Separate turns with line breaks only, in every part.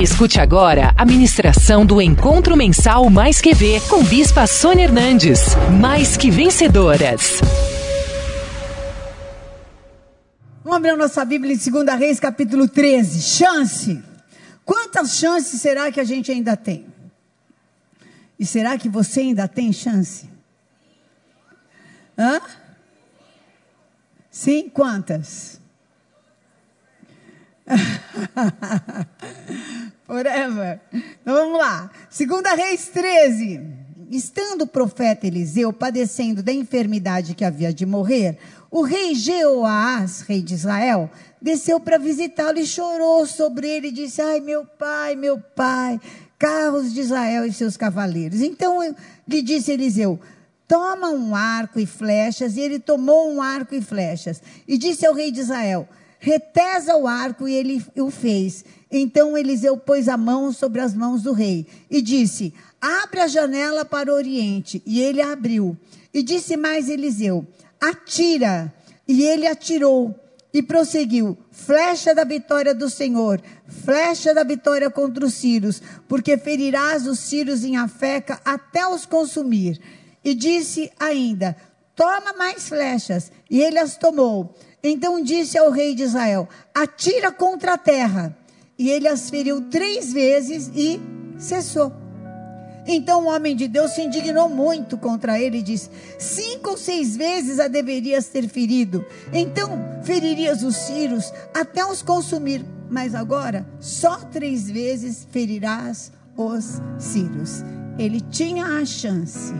Escute agora a ministração do Encontro Mensal Mais QV com Bispa Sônia Hernandes. Mais que vencedoras.
Vamos abrir a nossa Bíblia em 2 Reis, capítulo 13. Chance. Quantas chances será que a gente ainda tem? E será que você ainda tem chance? Hã? Sim? Quantas? Forever. Então vamos lá. Segunda Reis 13. Estando o profeta Eliseu padecendo da enfermidade que havia de morrer, o rei Jeoás, rei de Israel, desceu para visitá-lo e chorou sobre ele e disse: Ai, meu pai, meu pai, carros de Israel e seus cavaleiros. Então lhe disse Eliseu: Toma um arco e flechas. E ele tomou um arco e flechas. E disse ao rei de Israel: retesa o arco e ele o fez. Então Eliseu pôs a mão sobre as mãos do rei e disse: Abre a janela para o oriente. E ele abriu. E disse mais Eliseu: Atira. E ele atirou e prosseguiu: Flecha da vitória do Senhor, flecha da vitória contra os sírios, porque ferirás os sírios em Afeca até os consumir. E disse ainda: Toma mais flechas. E ele as tomou. Então disse ao rei de Israel: Atira contra a terra. E ele as feriu três vezes e cessou. Então o homem de Deus se indignou muito contra ele e disse: Cinco ou seis vezes a deverias ter ferido. Então feririas os sírios até os consumir. Mas agora só três vezes ferirás os sírios. Ele tinha a chance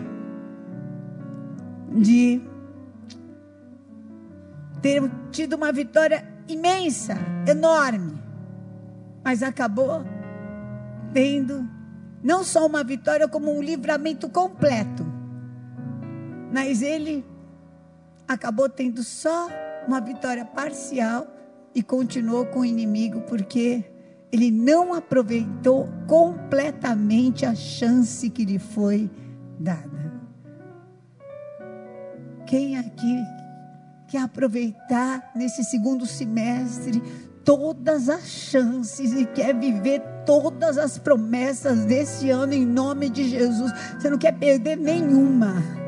de ter tido uma vitória imensa, enorme, mas acabou tendo não só uma vitória, como um livramento completo. Mas ele acabou tendo só uma vitória parcial e continuou com o inimigo, porque ele não aproveitou completamente a chance que lhe foi dada. Quem aqui quer aproveitar nesse segundo semestre todas as chances e quer viver todas as promessas desse ano em nome de Jesus. Você não quer perder nenhuma.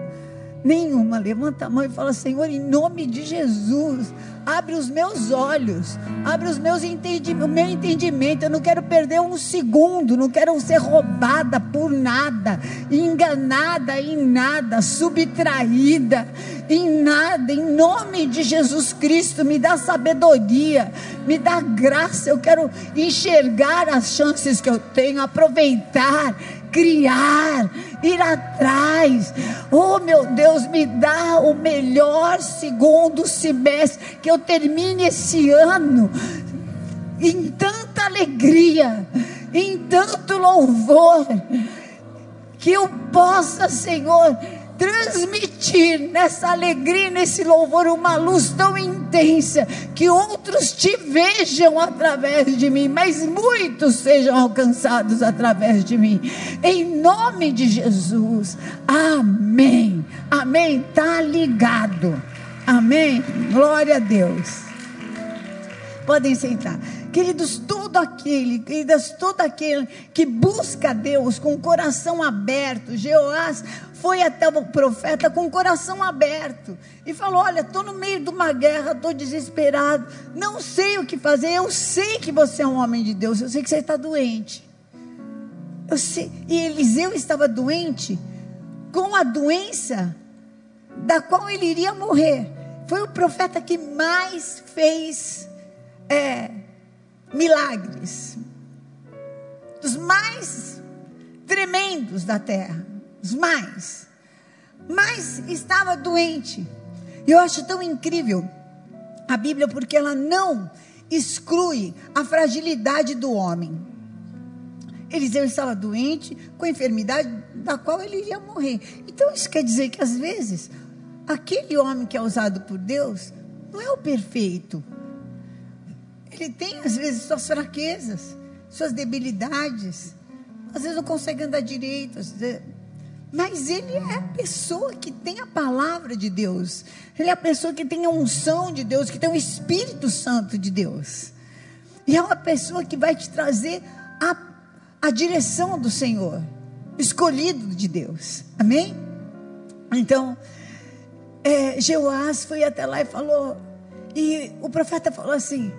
Nenhuma. Levanta a mão e fala: Senhor, em nome de Jesus, abre os meus olhos, abre os meus entendimentos, o meu entendimento. Eu não quero perder um segundo, não quero ser roubada por nada, enganada em nada, subtraída em nada. Em nome de Jesus Cristo, me dá sabedoria, me dá graça. Eu quero enxergar as chances que eu tenho, aproveitar criar, ir atrás. Oh, meu Deus, me dá o melhor segundo semestre, que eu termine esse ano em tanta alegria, em tanto louvor, que eu possa, Senhor, transmitir nessa alegria, nesse louvor, uma luz tão intensa que outros te vejam através de mim, mas muitos sejam alcançados através de mim. Em nome de Jesus. Amém. Amém. Tá ligado. Amém. Glória a Deus. Podem sentar. Queridos, todo aquele, queridas, todo aquele que busca Deus com o coração aberto, Jeoás foi até o profeta com o coração aberto e falou: Olha, estou no meio de uma guerra, estou desesperado, não sei o que fazer. Eu sei que você é um homem de Deus, eu sei que você está doente. Eu sei, e Eliseu estava doente com a doença da qual ele iria morrer. Foi o profeta que mais fez. É, milagres, dos mais tremendos da terra, os mais. Mas estava doente. Eu acho tão incrível a Bíblia porque ela não exclui a fragilidade do homem. Eliseu estava doente com a enfermidade da qual ele iria morrer. Então isso quer dizer que às vezes aquele homem que é usado por Deus não é o perfeito. Ele tem, às vezes, suas fraquezas, suas debilidades. Às vezes não consegue andar direito. Mas ele é a pessoa que tem a palavra de Deus. Ele é a pessoa que tem a unção de Deus, que tem o Espírito Santo de Deus. E é uma pessoa que vai te trazer a, a direção do Senhor, escolhido de Deus. Amém? Então, é, Jeoás foi até lá e falou, e o profeta falou assim: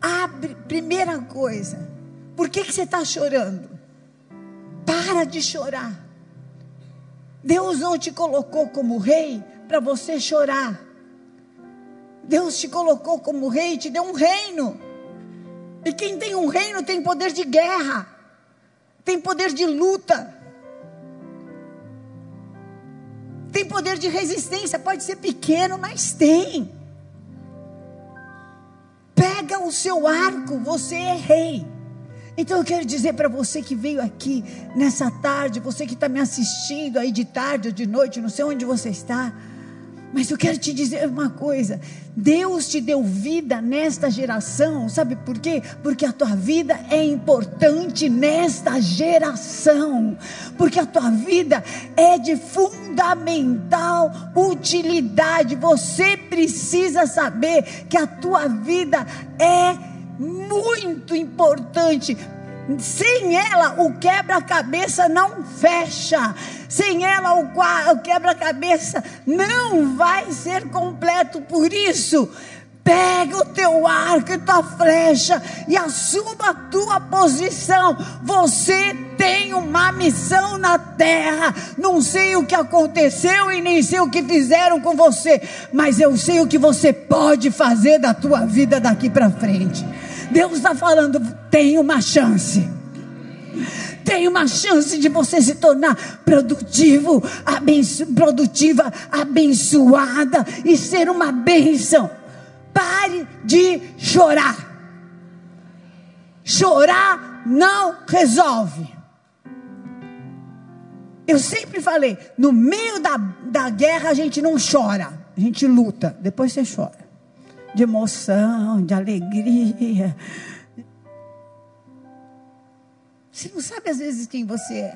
abre, primeira coisa, por que, que você está chorando? Para de chorar. Deus não te colocou como rei para você chorar. Deus te colocou como rei, e te deu um reino. E quem tem um reino tem poder de guerra, tem poder de luta, tem poder de resistência. Pode ser pequeno, mas tem. Pega o seu arco, você é rei. Então eu quero dizer para você que veio aqui nessa tarde, você que está me assistindo aí de tarde ou de noite, não sei onde você está. Mas eu quero te dizer uma coisa: Deus te deu vida nesta geração, sabe por quê? Porque a tua vida é importante nesta geração, porque a tua vida é de fundamental utilidade. Você precisa saber que a tua vida é muito importante sem ela, o quebra-cabeça não fecha. Sem ela, o, quebra-cabeça não vai ser completo. Por isso, pega o teu arco e tua flecha e assuma a tua posição. Você tem uma missão na terra. Não sei o que aconteceu e nem sei o que fizeram com você, mas eu sei o que você pode fazer da tua vida daqui para frente. Deus está falando, tem uma chance. Tem uma chance de você se tornar produtivo, abenço, produtiva, abençoada e ser uma bênção. Pare de chorar. Chorar não resolve. Eu sempre falei: no meio da, da guerra a gente não chora, a gente luta, depois você chora de emoção, de alegria. Você não sabe às vezes quem você é.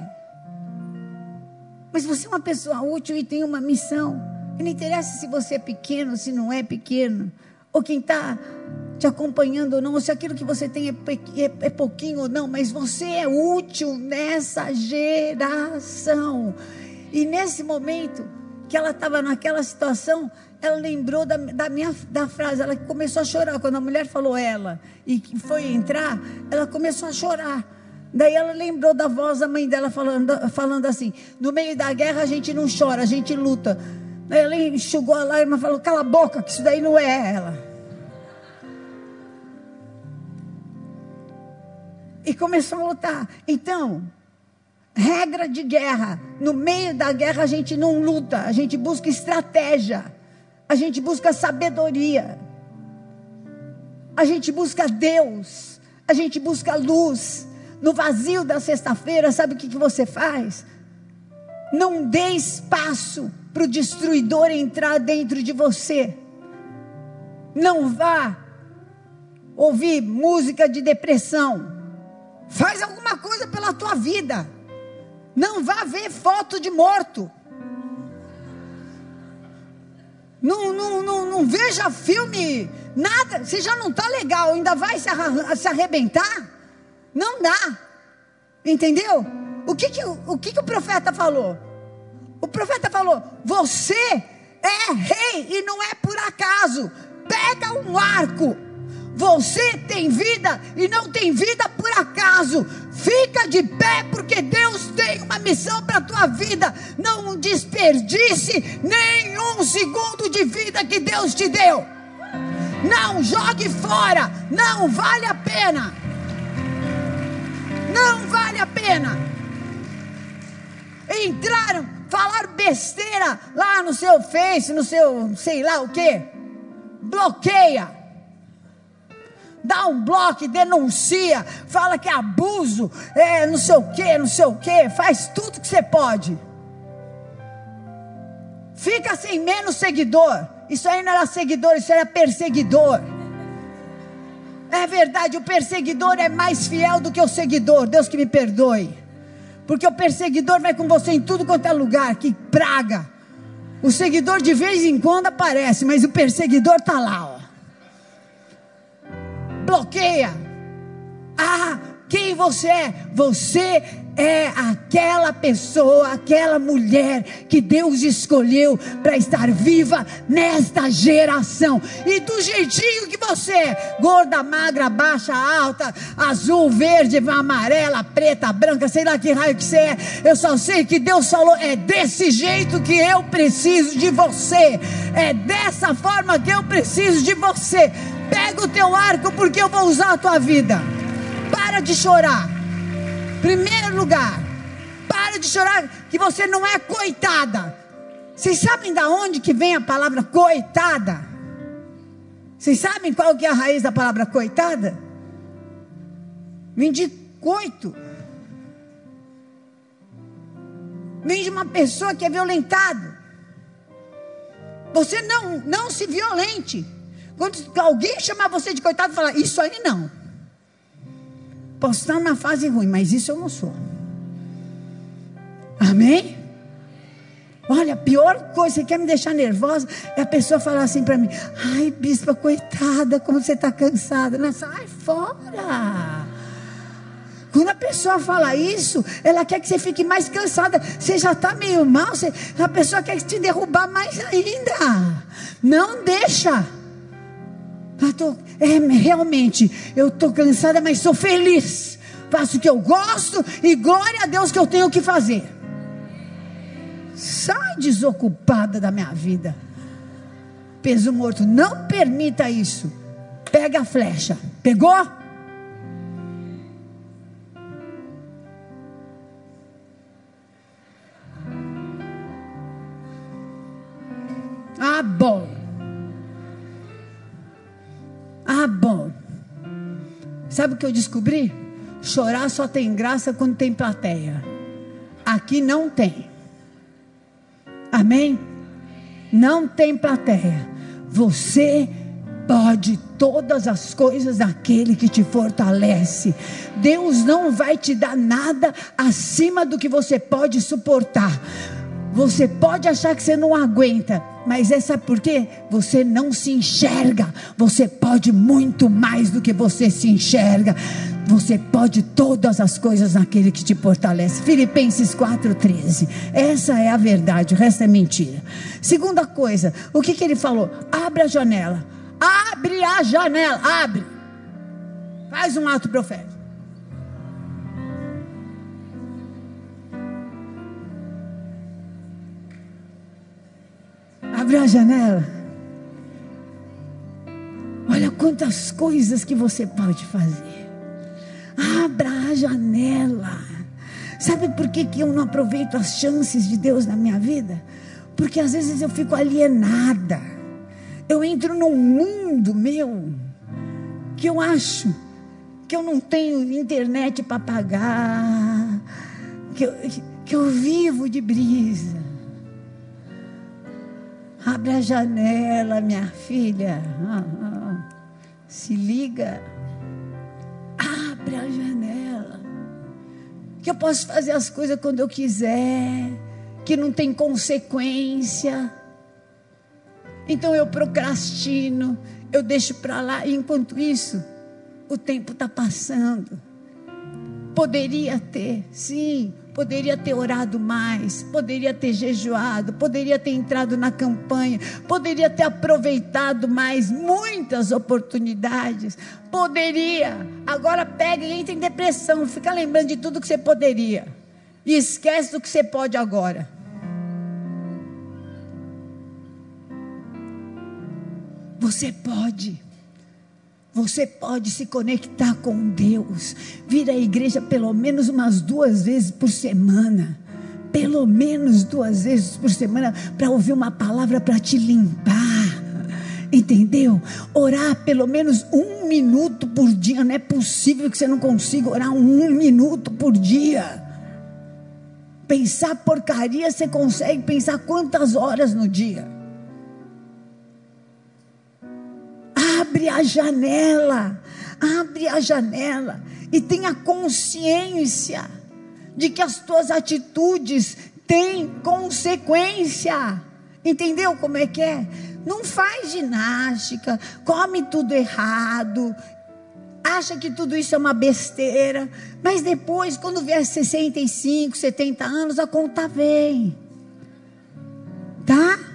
Mas você é uma pessoa útil e tem uma missão. E não interessa se você é pequeno, se não é pequeno, ou quem está te acompanhando ou não, ou se aquilo que você tem é, é, é pouquinho ou não, mas você é útil nessa geração. E nesse momento que ela estava naquela situação, ela lembrou da, da, minha da frase, ela começou a chorar. Quando a mulher falou ela e foi entrar, ela começou a chorar. Daí ela lembrou da voz da mãe dela falando, falando assim: no meio da guerra a gente não chora, a gente luta. Daí ela enxugou a lágrima e falou: cala a boca, que isso daí não é ela. E começou a lutar. Então, regra de guerra: no meio da guerra a gente não luta, a gente busca estratégia a gente busca sabedoria, a gente busca Deus, a gente busca luz. No vazio da sexta-feira, sabe o que, que você faz? Não dê espaço para o destruidor entrar dentro de você. Não vá ouvir música de depressão. Faz alguma coisa pela tua vida. Não vá ver foto de morto. Não, não, não, não veja filme, nada. Você já não está legal, ainda vai se, se arrebentar? Não dá. Entendeu? O que, que, o, que, que o profeta falou? O profeta falou: Você é rei e não é por acaso. Pega um arco você tem vida e não tem vida por acaso. Fica de pé porque Deus tem uma missão para a tua vida. Não desperdice nenhum segundo de vida que Deus te deu. Não jogue fora. Não vale a pena. Não vale a pena. Entraram, falaram besteira lá no seu Face, no seu sei lá o que. Bloqueia dá um bloco, denuncia, fala que é abuso, é não sei o que, não sei o que, faz tudo que você pode. Fica sem menos seguidor. Isso aí não era seguidor, isso era perseguidor. É verdade, o perseguidor é mais fiel do que o seguidor. Deus que me perdoe. Porque o perseguidor vai com você em tudo quanto é lugar, que praga. O seguidor de vez em quando aparece, mas o perseguidor está lá, ó bloqueia. Ah, quem você é. Você é aquela pessoa, aquela mulher que Deus escolheu para estar viva nesta geração. E do jeitinho que você é, gorda, magra, baixa, alta, azul, verde, amarela, preta, branca, sei lá que raio que você é. Eu só sei que Deus falou: é desse jeito que eu preciso de você. É dessa forma que eu preciso de você. Pega o teu arco porque eu vou usar a tua vida. Para de chorar. Primeiro lugar, para de chorar que você não é coitada. Vocês sabem da onde que vem a palavra coitada? Vocês sabem qual que é a raiz da palavra coitada? Vem de coito. Vem de uma pessoa que é violentada. Você não, não se violente. Quando alguém chamar você de coitado, fala, isso aí não. Posso estar numa fase ruim, mas isso eu não sou. Amém? Olha, a pior coisa que quer me deixar nervosa é a pessoa falar assim para mim: Ai, bispa, coitada, como você está cansada. Não, sai fora. Quando a pessoa fala isso, ela quer que você fique mais cansada. Você já está meio mal, você, a pessoa quer te derrubar mais ainda. Não deixa. Tô, é, realmente, eu estou cansada, mas sou feliz. Faço o que eu gosto e glória a Deus que eu tenho que fazer. Sai desocupada da minha vida. Peso morto, não permita isso. Pega a flecha. Pegou? Ah, bom. Sabe o que eu descobri? Chorar só tem graça quando tem plateia. Aqui não tem. Amém? Não tem plateia. Você pode todas as coisas daquele que te fortalece. Deus não vai te dar nada acima do que você pode suportar. Você pode achar que você não aguenta, mas é sabe por quê? Você não se enxerga. Você pode muito mais do que você se enxerga. Você pode todas as coisas naquele que te fortalece. Filipenses 4,13. Essa é a verdade, o resto é mentira. Segunda coisa, o que, que ele falou? Abre a janela. Abre a janela. Abre. Faz um ato profético. Abre a janela. Olha quantas coisas que você pode fazer. Abra a janela. Sabe por que, que eu não aproveito as chances de Deus na minha vida? Porque às vezes eu fico alienada. Eu entro num mundo meu que eu acho que eu não tenho internet para pagar, que eu, que eu vivo de brisa. Abre a janela, minha filha. Ah, ah. Se liga. Abre a janela. Que eu posso fazer as coisas quando eu quiser. Que não tem consequência. Então eu procrastino. Eu deixo para lá. E enquanto isso, o tempo está passando. Poderia ter, sim, poderia ter orado mais, poderia ter jejuado, poderia ter entrado na campanha, poderia ter aproveitado mais muitas oportunidades, poderia. Agora pega e entra em depressão, fica lembrando de tudo que você poderia e esquece do que você pode agora. Você pode. Você pode se conectar com Deus, vir à igreja pelo menos umas duas vezes por semana. Pelo menos duas vezes por semana, para ouvir uma palavra para te limpar. Entendeu? Orar pelo menos um minuto por dia. Não é possível que você não consiga orar um minuto por dia. Pensar porcaria, você consegue pensar quantas horas no dia? Abre a janela, abre a janela e tenha consciência de que as tuas atitudes têm consequência. Entendeu como é que é? Não faz ginástica, come tudo errado. acha que tudo isso é uma besteira, mas depois, quando vier 65, 70 anos, a conta vem. Tá?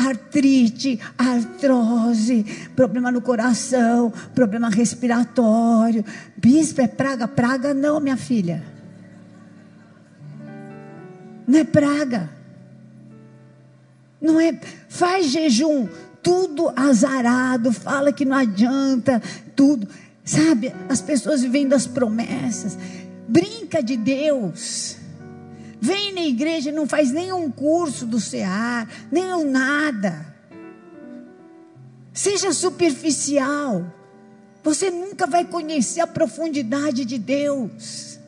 Artrite, artrose, problema no coração, problema respiratório. Bispo, é praga? Praga não, minha filha. Não é praga. Não é. Faz jejum tudo azarado, fala que não adianta, tudo. Sabe, as pessoas vivem das promessas, brinca de Deus. Vem na igreja e não faz nenhum curso do CEAR, nenhum nada. Seja superficial. Você nunca vai conhecer a profundidade de Deus.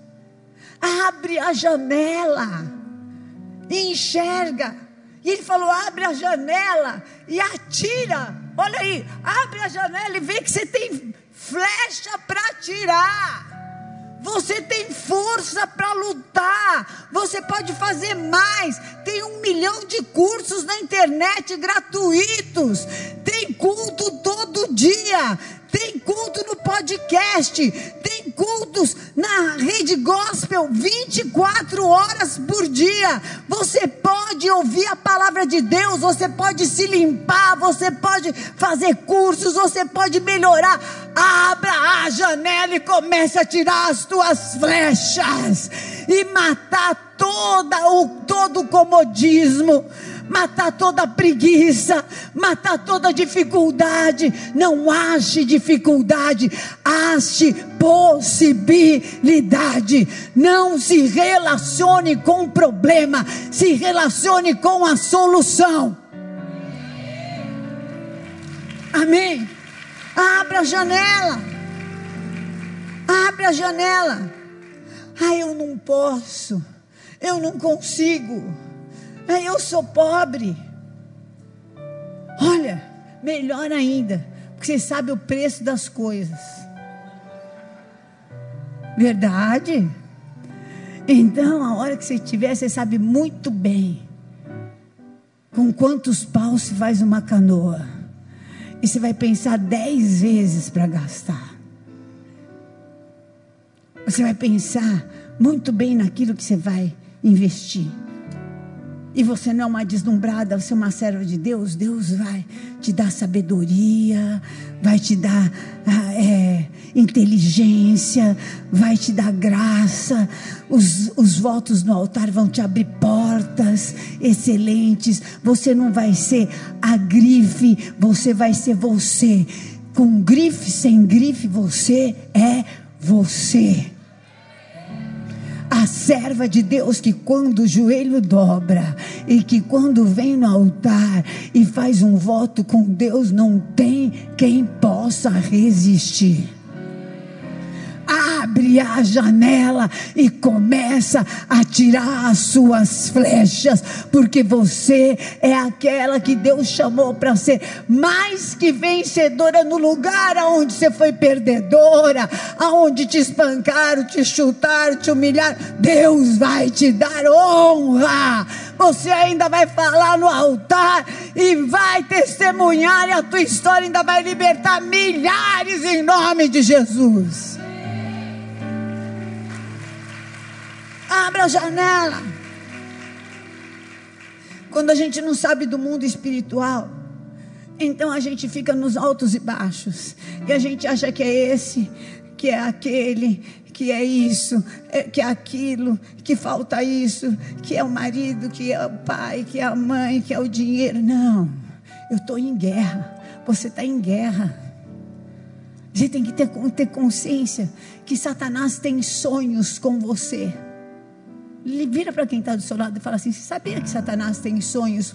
Abre a janela e enxerga e ele falou: abre a janela e atira. Olha aí, abre a janela e vê que você tem flecha para atirar. Você tem força para lutar. Você pode fazer mais. Tem um milhão de cursos na internet gratuitos. Tem culto todo dia. Tem culto no podcast. Tem cultos na rede gospel 24 horas por dia. Você pode ouvir a palavra de Deus. Você pode se limpar. Você pode fazer cursos. Você pode melhorar. Abra a janela e comece a tirar as tuas flechas e matar toda o todo o comodismo matar toda preguiça, matar toda dificuldade. Não ache dificuldade, ache possibilidade. Não se relacione com o problema, se relacione com a solução. Amém. Abra a janela. Abre a janela. Ah, eu não posso. Eu não consigo. Ah, eu sou pobre. Olha, melhor ainda, porque você sabe o preço das coisas. Verdade? Então, a hora que você tiver, você sabe muito bem com quantos paus se faz uma canoa. E você vai pensar dez vezes para gastar. Você vai pensar muito bem naquilo que você vai investir e você não é uma deslumbrada, você é uma serva de Deus, Deus vai te dar sabedoria, vai te dar ah, é, inteligência, vai te dar graça. Os, os votos no altar vão te abrir portas excelentes. Você não vai ser a grife, você vai ser você. Com grife, sem grife, você é você a serva de Deus que quando o joelho dobra e que quando vem no altar e faz um voto com Deus, não tem quem possa resistir abre a janela e começa a tirar as suas flechas, porque você é aquela que Deus chamou para ser mais que vencedora no lugar aonde você foi perdedora, aonde te espancaram, te chutaram, te humilharam. Deus vai te dar honra. Você ainda vai falar no altar e vai testemunhar, e a tua história ainda vai libertar milhares em nome de Jesus. Abra a janela. Quando a gente não sabe do mundo espiritual, então a gente fica nos altos e baixos. E a gente acha que é esse, que é aquele, que é isso, é, que é aquilo, que falta isso, que é o marido, que é o pai, que é a mãe, que é o dinheiro. Não, eu estou em guerra. Você está em guerra. Você tem que ter, ter consciência que Satanás tem sonhos com você. Ele vira para quem está do seu lado e fala assim: Você sabia que Satanás tem sonhos?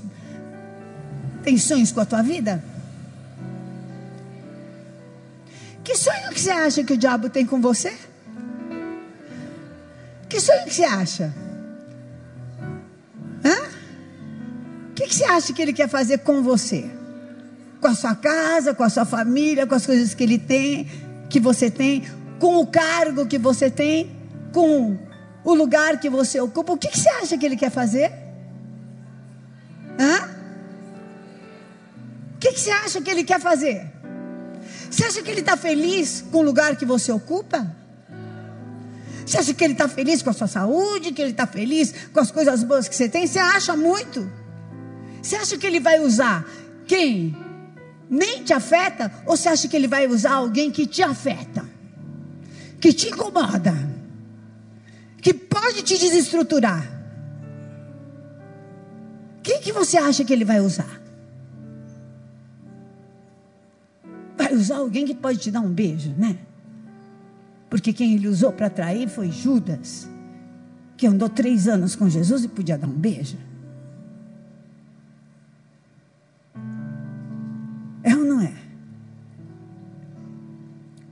Tem sonhos com a tua vida? Que sonho que você acha que o diabo tem com você? Que sonho que você acha? Hã? O que, que você acha que ele quer fazer com você? Com a sua casa, com a sua família, com as coisas que ele tem, que você tem, com o cargo que você tem, com o lugar que você ocupa, o que, que você acha que ele quer fazer? Hã? O que, que você acha que ele quer fazer? Você acha que ele está feliz com o lugar que você ocupa? Você acha que ele está feliz com a sua saúde? Que ele está feliz com as coisas boas que você tem? Você acha muito? Você acha que ele vai usar quem nem te afeta? Ou você acha que ele vai usar alguém que te afeta? Que te incomoda? Que pode te desestruturar? Quem que você acha que ele vai usar? Vai usar alguém que pode te dar um beijo, né? Porque quem ele usou para trair foi Judas, que andou três anos com Jesus e podia dar um beijo. É ou não é?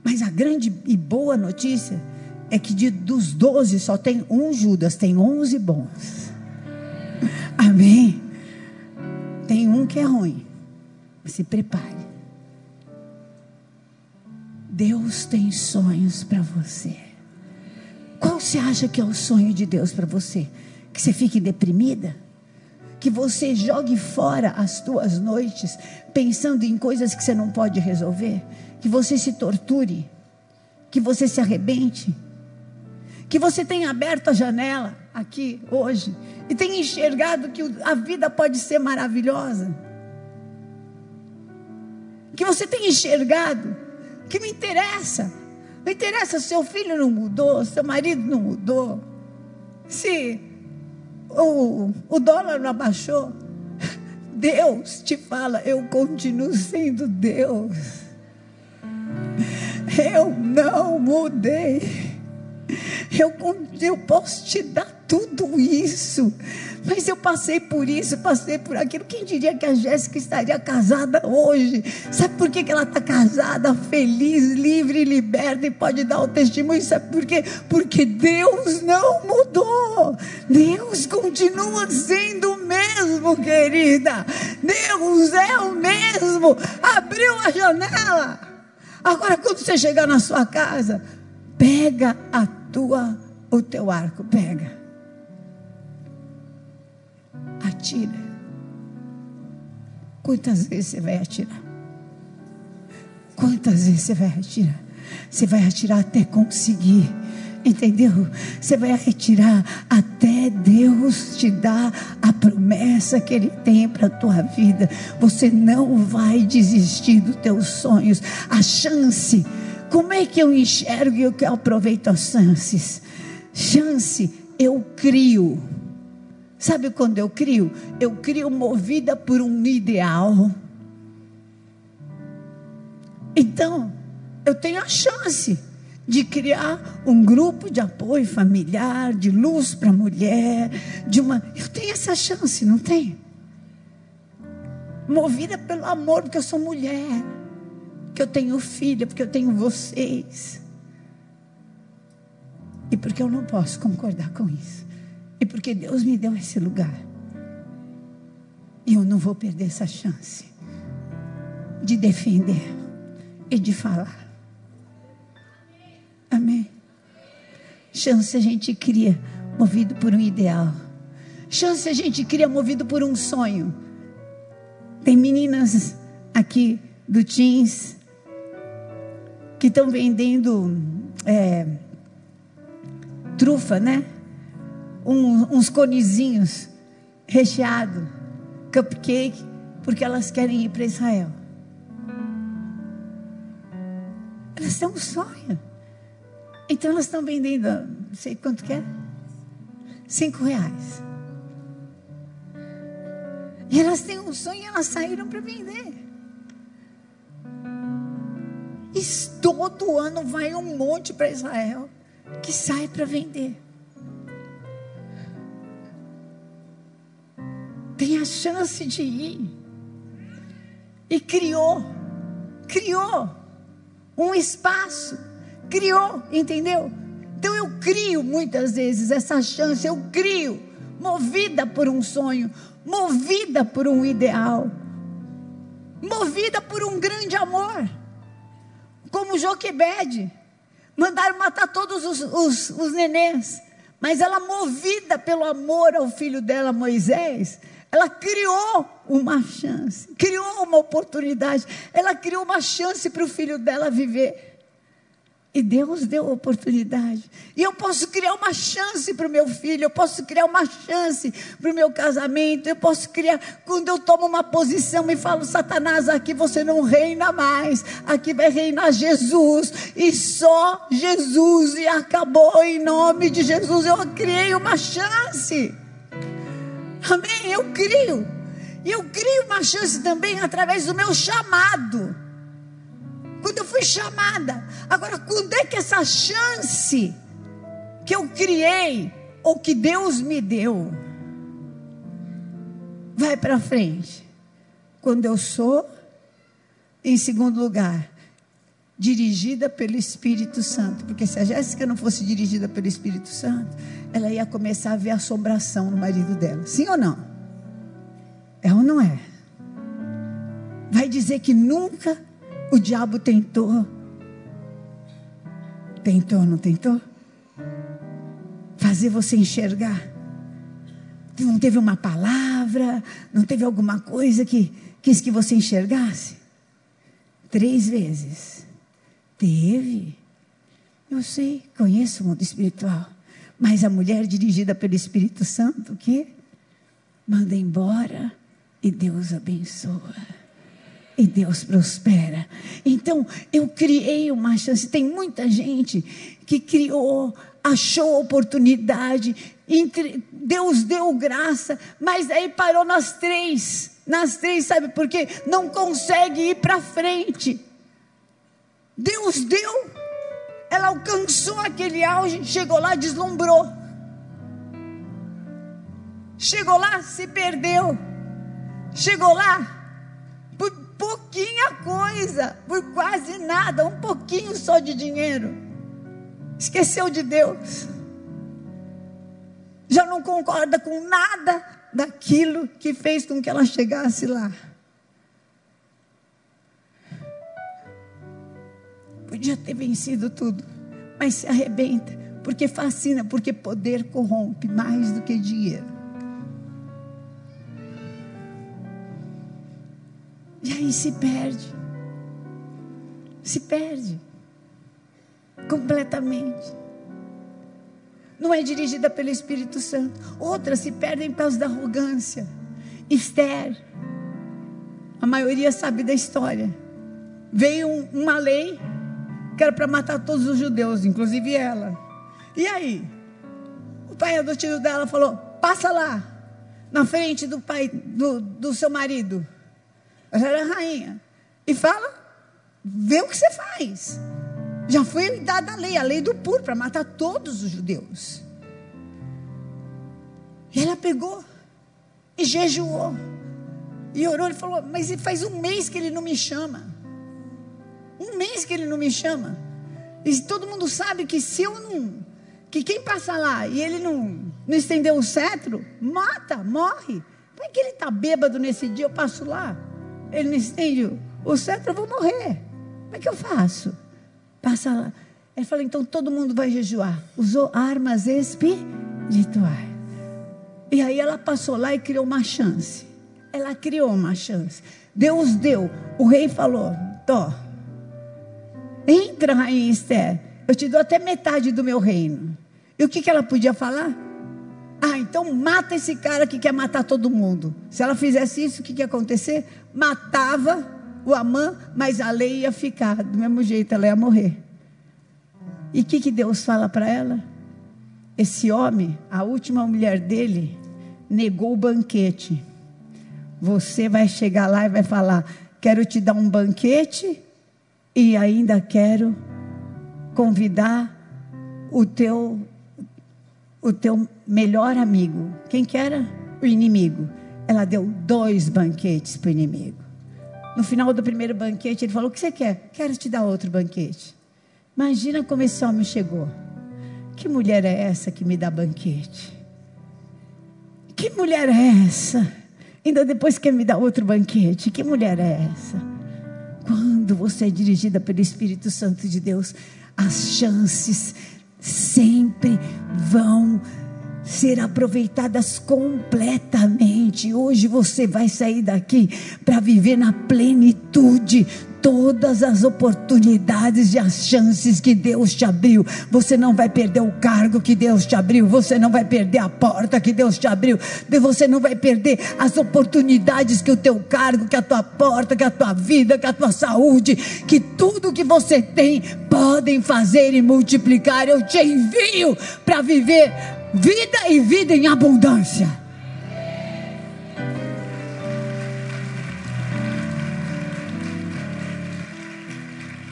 Mas a grande e boa notícia é que de, dos doze só tem um Judas, tem onze bons. Amém? Tem um que é ruim. Se prepare. Deus tem sonhos para você. Qual você acha que é o sonho de Deus para você? Que você fique deprimida? Que você jogue fora as tuas noites pensando em coisas que você não pode resolver? Que você se torture? Que você se arrebente? Que você tenha aberto a janela aqui hoje e tenha enxergado que a vida pode ser maravilhosa? Que você tenha enxergado que me interessa. Não interessa se seu filho não mudou, seu marido não mudou, se o, o dólar não abaixou. Deus te fala, eu continuo sendo Deus. Eu não mudei. Eu, eu posso te dar tudo isso. Mas eu passei por isso, passei por aquilo. Quem diria que a Jéssica estaria casada hoje? Sabe por que, que ela está casada, feliz, livre, liberta e pode dar o testemunho? Sabe por quê? Porque Deus não mudou. Deus continua sendo o mesmo, querida. Deus é o mesmo. Abriu a janela. Agora, quando você chegar na sua casa, pega a tua, o teu arco, pega atira. Quantas vezes você vai atirar? Quantas vezes você vai atirar? Você vai atirar até conseguir. Entendeu? Você vai retirar até Deus te dar a promessa que Ele tem para a tua vida. Você não vai desistir dos teus sonhos. A chance, como é que eu enxergo e eu aproveito as chances? Chance, eu crio. Sabe quando eu crio? Eu crio movida por um ideal. Então, eu tenho a chance de criar um grupo de apoio familiar, de luz para a mulher, de uma. Eu tenho essa chance, não tem? Movida pelo amor, porque eu sou mulher, porque eu tenho filha, porque eu tenho vocês. E porque eu não posso concordar com isso. E porque Deus me deu esse lugar. E eu não vou perder essa chance de defender e de falar. Amém. Chance a gente cria movido por um ideal. Chance a gente cria movido por um sonho. Tem meninas aqui do Teens que estão vendendo é, trufa, né? um, uns conezinhos recheados, cupcake, porque elas querem ir para Israel. Elas têm um sonho. Então elas estão vendendo, não sei quanto que é? Cinco reais. E elas têm um sonho e elas saíram para vender. E todo ano vai um monte para Israel que sai para vender. tem a chance de ir. E criou, criou um espaço, criou, entendeu? Então eu crio muitas vezes essa chance, eu crio, movida por um sonho, movida por um ideal, movida por um grande amor, como Joquebede, mandaram matar todos os, os, os mas ela movida pelo amor ao filho dela, Moisés, Ela criou uma chance, criou uma oportunidade, ela criou uma chance para o filho dela viver. E Deus deu oportunidade. E eu posso criar uma chance para o meu filho, eu posso criar uma chance para o meu casamento, eu posso criar. Quando eu tomo uma posição e falo, Satanás, aqui você não reina mais, aqui vai reinar Jesus, e só Jesus, e acabou em nome de Jesus. Eu criei uma chance. Amém? Eu crio. E eu crio uma chance também através do meu chamado quando eu fui chamada. Agora, quando é que essa chance que eu criei, ou que Deus me deu, vai para frente? Quando eu sou, em segundo lugar, dirigida pelo Espírito Santo. Porque se a Jéssica não fosse dirigida pelo Espírito Santo, ela ia começar a ver assombração no marido dela. Sim ou não? É ou não é? Vai dizer que nunca o diabo tentou. Tentou, não tentou? Fazer você enxergar. Não teve uma palavra, não teve alguma coisa que quis que você enxergasse? Três vezes. Teve. Eu sei, conheço o mundo espiritual. Mas a mulher dirigida pelo Espírito Santo, o quê? Manda embora e Deus abençoa e Deus prospera. Então, eu criei uma chance. Tem muita gente que criou, achou oportunidade, Deus deu graça, mas aí parou nas três. Nas três, sabe por quê? Não consegue ir para frente. Deus deu, ela alcançou aquele auge, chegou lá, deslumbrou. Chegou lá, se perdeu. Chegou lá, pouquinha coisa, por quase nada, um pouquinho só de dinheiro. Esqueceu de Deus. Já não concorda com nada daquilo que fez com que ela chegasse lá. Podia ter vencido tudo, mas se arrebenta, porque fascina, porque poder corrompe mais do que dinheiro. E aí se perde. Se perde. Completamente. Não é dirigida pelo Espírito Santo. Outras se perdem por causa da arrogância. Esther. A maioria sabe da história. Veio uma lei que era para matar todos os judeus, inclusive ela. E aí? O pai adotivo dela falou: passa lá, na frente do pai do, do seu marido. Ela era rainha. E fala: vê o que você faz. Já foi dada a lei, a lei do puro, para matar todos os judeus. E ela pegou e jejuou. E orou e falou: Mas faz um mês que ele não me chama. Um mês que ele não me chama. E todo mundo sabe que se eu não. Que quem passa lá e ele não, não estendeu o cetro, mata, morre. Como é que ele está bêbado nesse dia? Eu passo lá. Ele me estende o cetro, eu vou morrer. Como é que eu faço? Passa lá. Ele falou, então todo mundo vai jejuar. Usou armas espirituais. E aí ela passou lá e criou uma chance. Ela criou uma chance. Deus deu. O rei falou: Tó, entra, rainha Esther. Eu te dou até metade do meu reino. E o que, que ela podia falar? Ah, então mata esse cara que quer matar todo mundo. Se ela fizesse isso, o que, que ia acontecer? Matava o Amã, mas a lei ia ficar. Do mesmo jeito, ela ia morrer. E o que, que Deus fala para ela? Esse homem, a última mulher dele, negou o banquete. Você vai chegar lá e vai falar: Quero te dar um banquete e ainda quero convidar o teu o teu melhor amigo. Quem que era? O inimigo. Ela deu dois banquetes para o inimigo. No final do primeiro banquete, ele falou: O que você quer? Quero te dar outro banquete. Imagina como esse homem chegou. Que mulher é essa que me dá banquete? Que mulher é essa? Ainda depois quer me dar outro banquete. Que mulher é essa? Quando você é dirigida pelo Espírito Santo de Deus, as chances sempre vão ser aproveitadas completamente. Hoje você vai sair daqui para viver na plenitude todas as oportunidades e as chances que Deus te abriu. Você não vai perder o cargo que Deus te abriu, você não vai perder a porta que Deus te abriu, você não vai perder as oportunidades que o teu cargo, que a tua porta, que a tua vida, que a tua saúde, que tudo que você tem podem fazer e multiplicar. Eu te envio para viver vida e vida em abundância.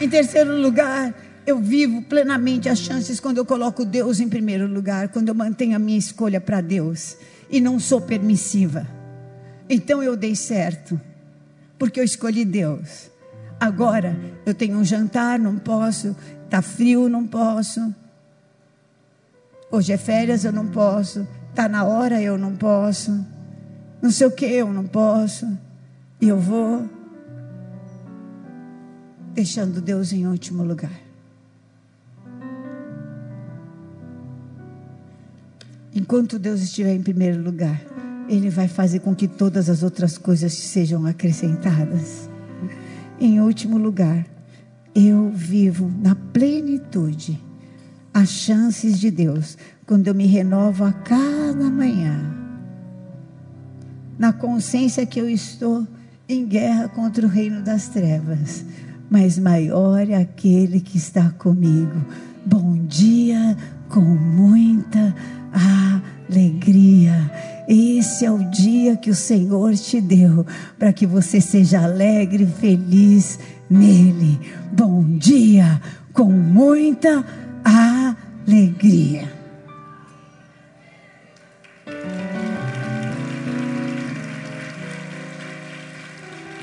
Em terceiro lugar, eu vivo plenamente as chances quando eu coloco Deus em primeiro lugar, quando eu mantenho a minha escolha para Deus e não sou permissiva. Então eu dei certo, porque eu escolhi Deus. Agora eu tenho um jantar, não posso, tá frio, não posso. Hoje é férias, eu não posso. Tá na hora, eu não posso. Não sei o que, eu não posso. E eu vou deixando Deus em último lugar. Enquanto Deus estiver em primeiro lugar, Ele vai fazer com que todas as outras coisas sejam acrescentadas. Em último lugar, eu vivo na plenitude as chances de Deus quando eu me renovo a cada manhã, na consciência que eu estou em guerra contra o reino das trevas, mas maior é aquele que está comigo. Bom dia com muita alegria. Esse é o dia que o Senhor te deu para que você seja alegre e feliz nele. Bom dia com muita alegria.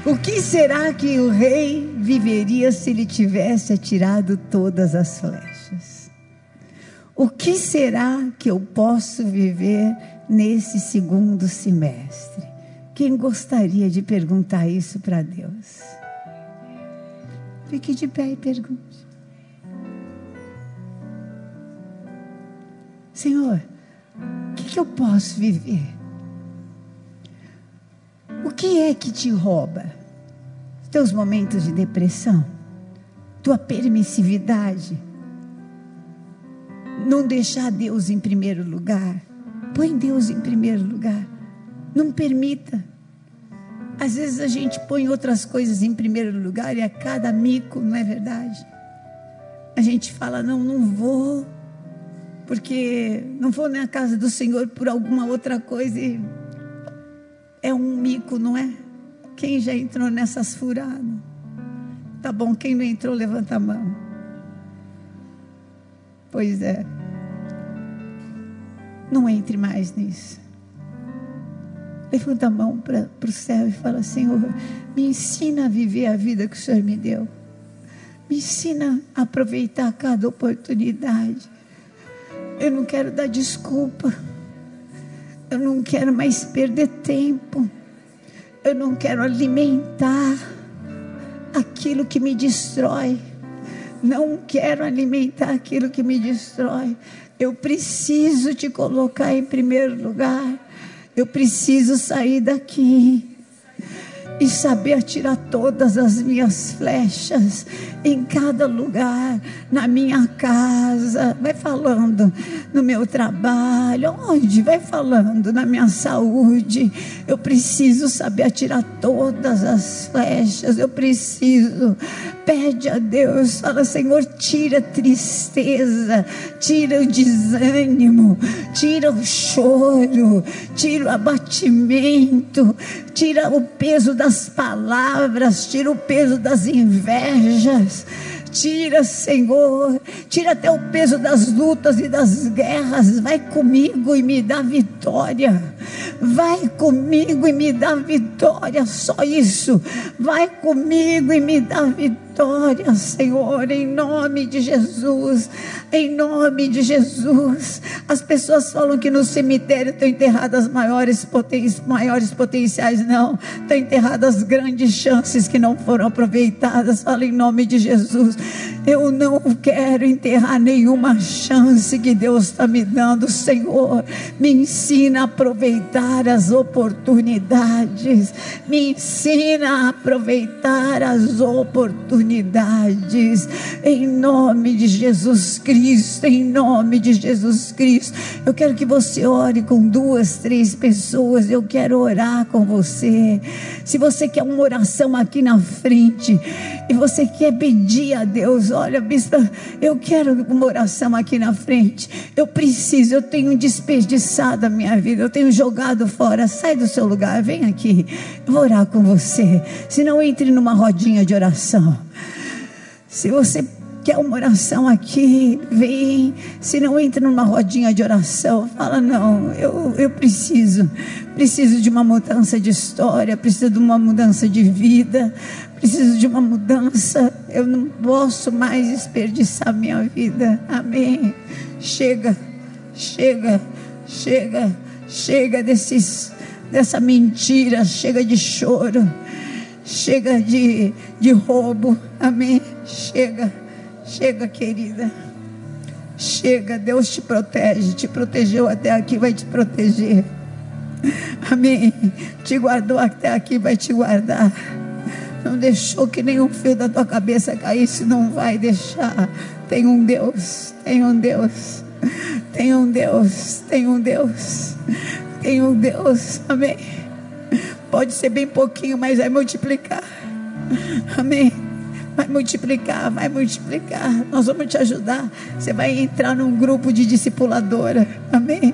O que será que o rei viveria se ele tivesse atirado todas as flechas? O que será que eu posso viver nesse segundo semestre? Quem gostaria de perguntar isso para Deus? Fique de pé e pergunte. Senhor, o que, que eu posso viver? O que é que te rouba? Teus momentos de depressão? Tua permissividade? Não deixar Deus em primeiro lugar? Põe Deus em primeiro lugar. Não permita. Às vezes a gente põe outras coisas em primeiro lugar e a cada mico, não é verdade? A gente fala, não, não vou, porque não vou na casa do Senhor por alguma outra coisa e é um mico, não é? Quem já entrou nessas furadas? Tá bom, quem não entrou, levanta a mão. Pois é. Não entre mais nisso. Levanta a mão para o céu e fala: Senhor, me ensina a viver a vida que o Senhor me deu. Me ensina a aproveitar cada oportunidade. Eu não quero dar desculpa. Eu não quero mais perder tempo. Eu não quero alimentar aquilo que me destrói. Não quero alimentar aquilo que me destrói. Eu preciso te colocar em primeiro lugar. Eu preciso sair daqui e saber atirar todas as minhas flechas em cada lugar, na minha casa, vai falando, no meu trabalho, onde? Vai falando, na minha saúde. Eu preciso saber atirar todas as flechas, eu preciso. Pede a Deus, fala, Senhor, tira a tristeza, tira o desânimo, tira o choro, tira o abatimento, tira o peso das das palavras, tira o peso das invejas. Tira, Senhor, tira até o peso das lutas e das guerras. Vai comigo e me dá vitória. Vai comigo e me dá vitória. Só isso. Vai comigo e me dá vitória vitória, Senhor, em nome de Jesus. Em nome de Jesus. As pessoas falam que no cemitério estão enterradas maiores, poten maiores potenciais. Não, estão enterradas grandes chances que não foram aproveitadas. Fala em nome de Jesus. Eu não quero enterrar nenhuma chance que Deus está me dando, Senhor. Me ensina a aproveitar as oportunidades. Me ensina a aproveitar as oportunidades. Em nome de Jesus Cristo, em nome de Jesus Cristo. Eu quero que você ore com duas, três pessoas. Eu quero orar com você. Se você quer uma oração aqui na frente e você quer pedir a Deus, olha, bispa, eu quero uma oração aqui na frente. Eu preciso, eu tenho desperdiçado a minha vida, eu tenho jogado fora. Sai do seu lugar, vem aqui. Eu vou orar com você. Se não entre numa rodinha de oração. Se você quer uma oração aqui, vem. Se não entra numa rodinha de oração, fala: não, eu, eu preciso. Preciso de uma mudança de história, preciso de uma mudança de vida, preciso de uma mudança. Eu não posso mais desperdiçar minha vida. Amém. Chega, chega, chega, chega desses, dessa mentira, chega de choro, chega de, de roubo. Amém. Chega. Chega, querida. Chega, Deus te protege, te protegeu até aqui, vai te proteger. Amém. Te guardou até aqui, vai te guardar. Não deixou que nenhum fio da tua cabeça caísse, não vai deixar. Tem um Deus, tem um Deus, tem um Deus, tem um Deus, tem um Deus. Amém. Pode ser bem pouquinho, mas vai multiplicar. Amém. Vai multiplicar, vai multiplicar. Nós vamos te ajudar. Você vai entrar num grupo de discipuladora. Amém?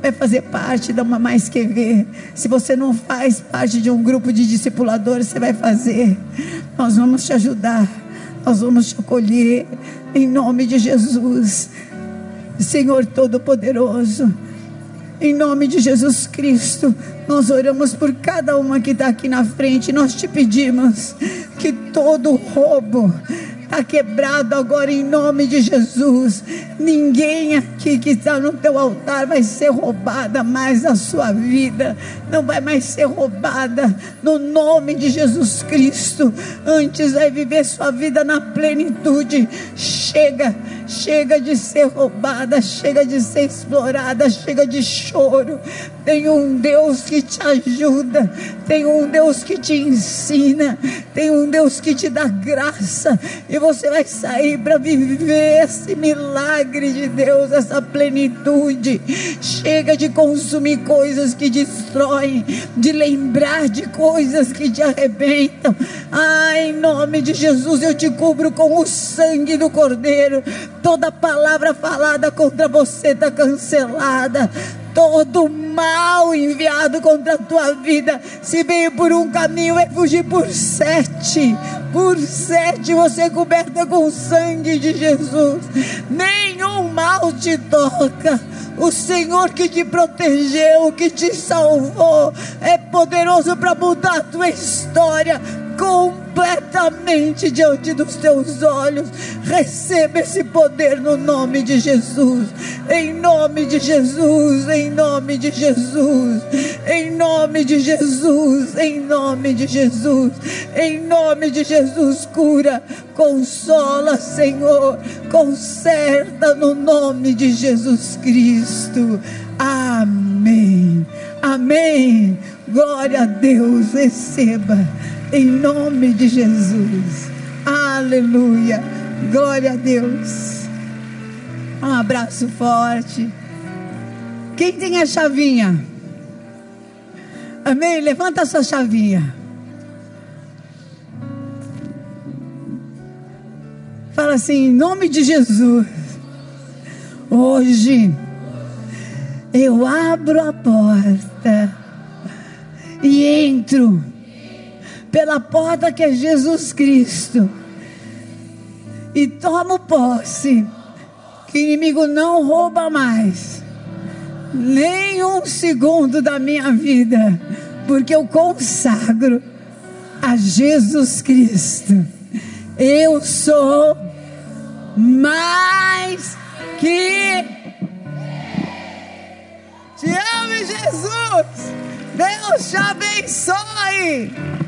Vai fazer parte da uma mais que ver. Se você não faz parte de um grupo de discipuladores, você vai fazer. Nós vamos te ajudar. Nós vamos te acolher. Em nome de Jesus. Senhor Todo-Poderoso. Em nome de Jesus Cristo, nós oramos por cada uma que está aqui na frente. Nós te pedimos que todo roubo está quebrado agora em nome de Jesus. Ninguém aqui que está no teu altar vai ser roubada mais a sua vida. Não vai mais ser roubada no nome de Jesus Cristo. Antes vai viver sua vida na plenitude. Chega Chega de ser roubada, chega de ser explorada, chega de choro. Tem um Deus que te ajuda, tem um Deus que te ensina, tem um Deus que te dá graça você vai sair para viver esse milagre de Deus, essa plenitude. Chega de consumir coisas que destroem, de lembrar de coisas que te arrebentam. Ah, em nome de Jesus eu te cubro com o sangue do Cordeiro Toda palavra falada contra você está cancelada. Todo mal enviado contra a tua vida, se veio por um caminho, vai fugir por sete. Por sete você é coberta com o sangue de Jesus. Nenhum mal te toca. O Senhor que te protegeu, que te salvou, é poderoso para mudar a tua história completamente diante dos teus olhos. Receba esse poder no nome de Jesus. Em nome de Jesus, em nome de Jesus, em nome de Jesus, em nome de Jesus, em nome de Jesus, cura, consola, Senhor, conserta no nome de Jesus Cristo. Amém. Amém. Glória a Deus, receba em nome de Jesus. Aleluia. Glória a Deus. Um abraço forte. Quem tem a chavinha? Amém? Levanta a sua chavinha. Fala assim, em nome de Jesus. Hoje eu abro a porta e entro pela porta que é Jesus Cristo e tomo posse que inimigo não rouba mais nem um segundo da minha vida, porque eu consagro a Jesus Cristo. Eu sou mais que. Te amo, Jesus! Deus te abençoe!